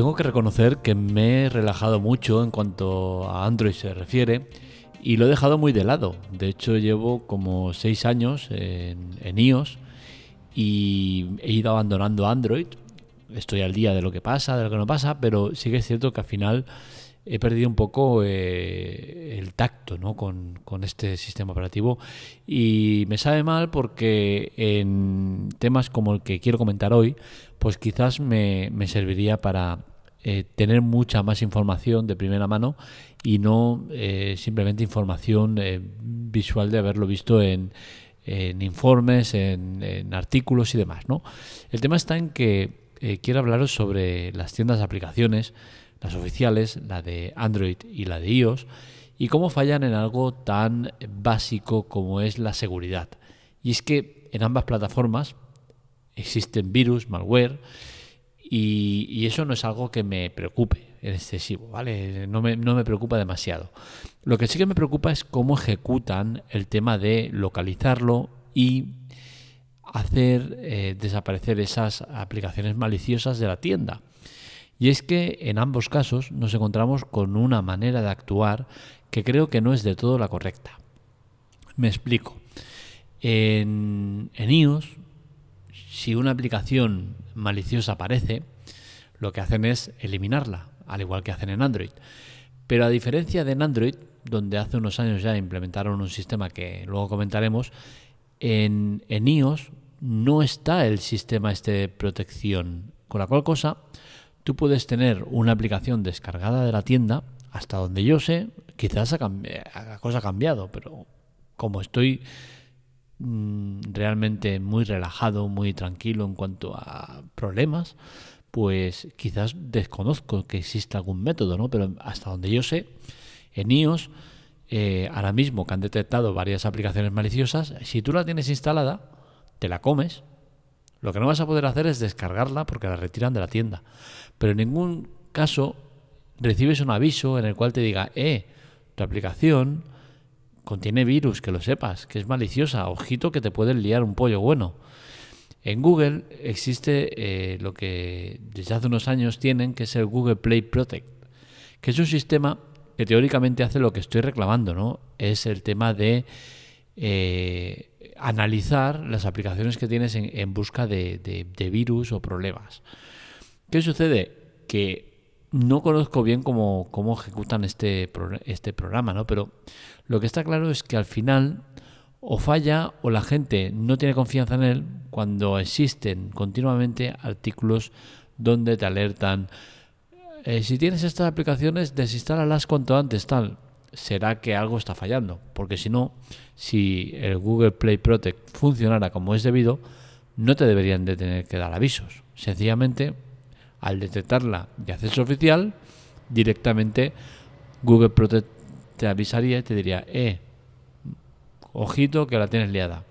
Tengo que reconocer que me he relajado mucho en cuanto a Android se refiere y lo he dejado muy de lado. De hecho, llevo como seis años en, iOS y he ido abandonando Android. Estoy al día de lo que pasa, de lo que no pasa, pero sí que es cierto que al final he perdido un poco eh, el tacto ¿no? con, este sistema operativo y me sabe mal porque en temas como el que quiero comentar hoy, pues quizás me, serviría para eh, tener mucha más información de primera mano y no eh, simplemente información visual de haberlo visto en, informes, en, en, artículos y demás. ¿no? El tema está en que quiero hablaros sobre las tiendas de aplicaciones, las oficiales, la de Android y la de iOS, y cómo fallan en algo tan básico como es la seguridad. Y es que en ambas plataformas existen virus, malware, y, eso no es algo que me preocupe en excesivo, ¿vale? No me, no me, preocupa demasiado. Lo que sí que me preocupa es cómo ejecutan el tema de localizarlo y hacer eh, desaparecer esas aplicaciones maliciosas de la tienda. Y es que en ambos casos nos encontramos con una manera de actuar que creo que no es de todo la correcta. Me explico. En, en iOS, si una aplicación maliciosa aparece, lo que hacen es eliminarla, al igual que hacen en Android. Pero a diferencia de en Android, donde hace unos años ya implementaron un sistema que luego comentaremos, en, en iOS no está el sistema este de protección. Con la cual cosa, tú puedes tener una aplicación descargada de la tienda, hasta donde yo sé, quizás la cosa ha cambiado, pero como estoy mm, realmente muy relajado, muy tranquilo en cuanto a problemas, pues quizás desconozco que exista algún método, ¿no? Pero hasta donde yo sé, en iOS, eh, ahora mismo que han detectado varias aplicaciones maliciosas, si tú la tienes instalada, te la comes lo que no vas a poder hacer es descargarla porque la retiran de la tienda. Pero en ningún caso recibes un aviso en el cual te diga, eh, tu aplicación contiene virus, que lo sepas, que es maliciosa, ojito que te pueden liar un pollo bueno. En Google existe eh, lo que desde hace unos años tienen, que es el Google Play Protect, que es un sistema que teóricamente hace lo que estoy reclamando, ¿no? Es el tema de eh, analizar las aplicaciones que tienes en, busca de, virus o problemas. ¿Qué sucede? Que no conozco bien cómo, cómo ejecutan este, este programa, ¿no? Pero lo que está claro es que al final o falla o la gente no tiene confianza en él cuando existen continuamente artículos donde te alertan. Eh, si tienes estas aplicaciones, desinstálalas cuanto antes, tal será que algo está fallando, porque si no, si el Google Play Protect funcionara como es debido, no te deberían de tener que dar avisos. Sencillamente, al detectarla de acceso oficial, directamente Google Protect te avisaría y te diría, eh, ojito que la tienes liada.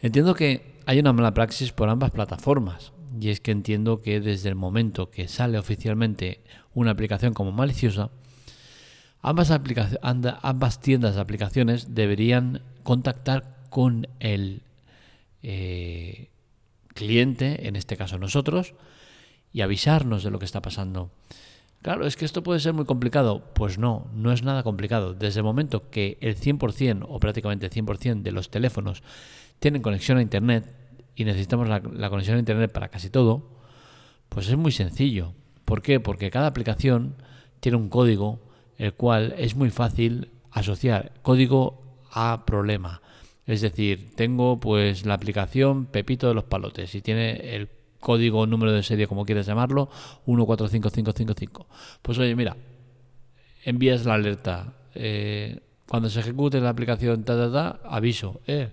Entiendo que hay una mala praxis por ambas plataformas, y es que entiendo que desde el momento que sale oficialmente una aplicación como maliciosa, Ambas, tiendas de aplicaciones deberían contactar con el eh, cliente, en este caso nosotros, y avisarnos de lo que está pasando. Claro, es que esto puede ser muy complicado. Pues no, no es nada complicado. Desde el momento que el 100% o prácticamente el 100% de los teléfonos tienen conexión a Internet y necesitamos la, la, conexión a Internet para casi todo, pues es muy sencillo. ¿Por qué? Porque cada aplicación tiene un código el cual es muy fácil asociar código a problema. Es decir, tengo pues la aplicación Pepito de los Palotes y tiene el código número de serie, como quieras llamarlo, 145555. Pues oye, mira, envías la alerta. Eh, cuando se ejecute la aplicación, ta, ta, ta, aviso, eh,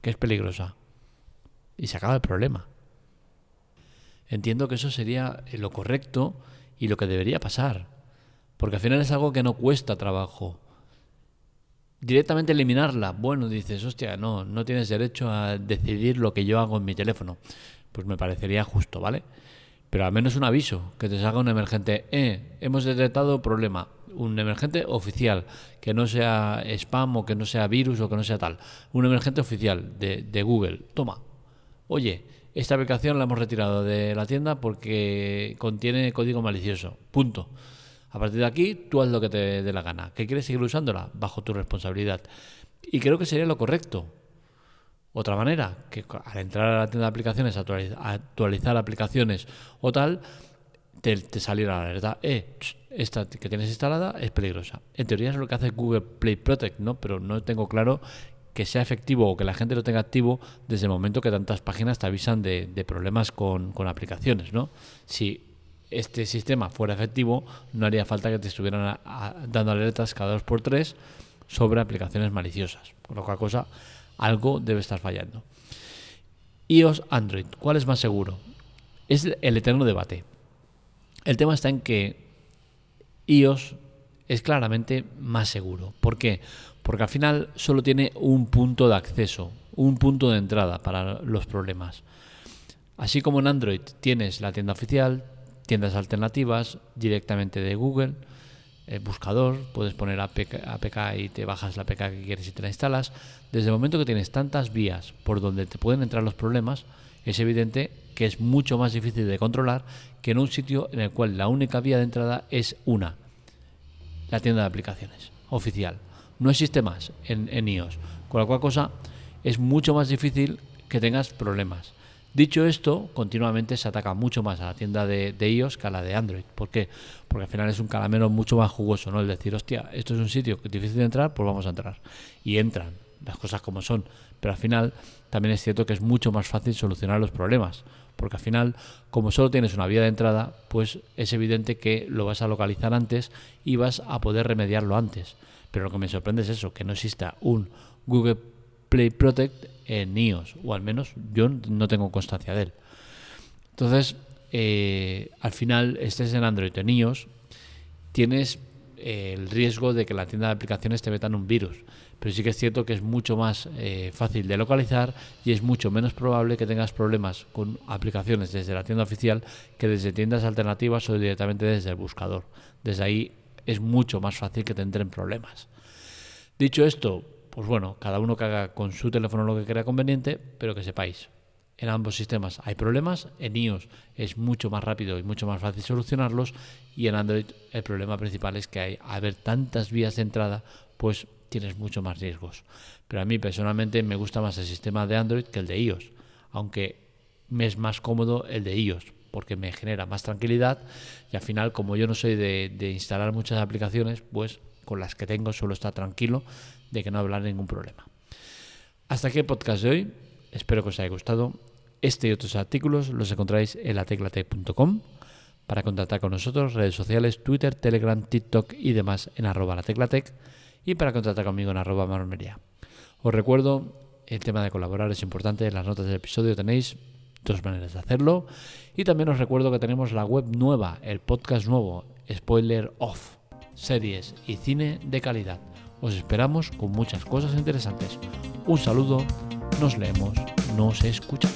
que es peligrosa. Y se acaba el problema. Entiendo que eso sería lo correcto y lo que debería pasar. Porque al final es algo que no cuesta trabajo. Directamente eliminarla, bueno, dices, hostia, no, no tienes derecho a decidir lo que yo hago en mi teléfono. Pues me parecería justo, ¿vale? Pero al menos un aviso, que te salga un emergente, eh, hemos detectado problema, un emergente oficial, que no sea spam o que no sea virus o que no sea tal, un emergente oficial de, de Google, toma, oye, esta aplicación la hemos retirado de la tienda porque contiene código malicioso. Punto. A partir de aquí, tú haz lo que te dé la gana. ¿Que quieres seguir usándola? Bajo tu responsabilidad. Y creo que sería lo correcto. Otra manera, que al entrar a la tienda de aplicaciones, actualizar aplicaciones o tal, te, saliera la alerta. Eh, esta que tienes instalada es peligrosa. En teoría es lo que hace Google Play Protect, ¿no? Pero no tengo claro que sea efectivo o que la gente lo tenga activo desde el momento que tantas páginas te avisan de, problemas con, con, aplicaciones, ¿no? Si este sistema fuera efectivo, no haría falta que te estuvieran dando alertas cada dos por tres sobre aplicaciones maliciosas. Con lo cual, cosa, algo debe estar fallando. iOS, Android, ¿cuál es más seguro? Es el eterno debate. El tema está en que iOS es claramente más seguro. ¿Por qué? Porque al final solo tiene un punto de acceso, un punto de entrada para los problemas. Así como en Android tienes la tienda oficial, tiendas alternativas directamente de Google, el buscador, puedes poner APK, APK, y te bajas la APK que quieres y te la instalas. Desde el momento que tienes tantas vías por donde te pueden entrar los problemas, es evidente que es mucho más difícil de controlar que en un sitio en el cual la única vía de entrada es una, la tienda de aplicaciones oficial. No existe más en, en iOS, con la cual cosa es mucho más difícil que tengas problemas. Dicho esto, continuamente se ataca mucho más a la tienda de, iOS que a la de Android. ¿Por qué? Porque al final es un caramelo mucho más jugoso, ¿no? El decir, hostia, esto es un sitio que es difícil de entrar, pues vamos a entrar. Y entran, las cosas como son. Pero al final también es cierto que es mucho más fácil solucionar los problemas. Porque al final, como solo tienes una vía de entrada, pues es evidente que lo vas a localizar antes y vas a poder remediarlo antes. Pero lo que me sorprende es eso, que no exista un Google Play Protect en iOS, o al menos yo no tengo constancia de él. Entonces, eh, al final, estés en Android o en iOS, tienes eh, el riesgo de que la tienda de aplicaciones te metan un virus. Pero sí que es cierto que es mucho más eh, fácil de localizar y es mucho menos probable que tengas problemas con aplicaciones desde la tienda oficial que desde tiendas alternativas o directamente desde el buscador. Desde ahí es mucho más fácil que te entren problemas. Dicho esto, pues bueno, cada uno que haga con su teléfono lo que crea conveniente, pero que sepáis, en ambos sistemas hay problemas, en iOS es mucho más rápido y mucho más fácil solucionarlos y en Android el problema principal es que hay haber tantas vías de entrada, pues tienes mucho más riesgos. Pero a mí personalmente me gusta más el sistema de Android que el de iOS, aunque me es más cómodo el de iOS porque me genera más tranquilidad y al final como yo no soy de, de instalar muchas aplicaciones, pues con las que tengo suelo estar tranquilo de que no habrá ningún problema. Hasta aquí el podcast de hoy. Espero que os haya gustado. Este y otros artículos los encontráis en lateclatec.com. Para contactar con nosotros, redes sociales, Twitter, Telegram, TikTok y demás en arroba lateclatec. Y para contactar conmigo en arroba marmería. Os recuerdo, el tema de colaborar es importante. En las notas del episodio tenéis dos maneras de hacerlo. Y también os recuerdo que tenemos la web nueva, el podcast nuevo, Spoiler Off, series y cine de calidad os esperamos con muchas cosas interesantes. Un saludo, nos leemos, nos escuchamos.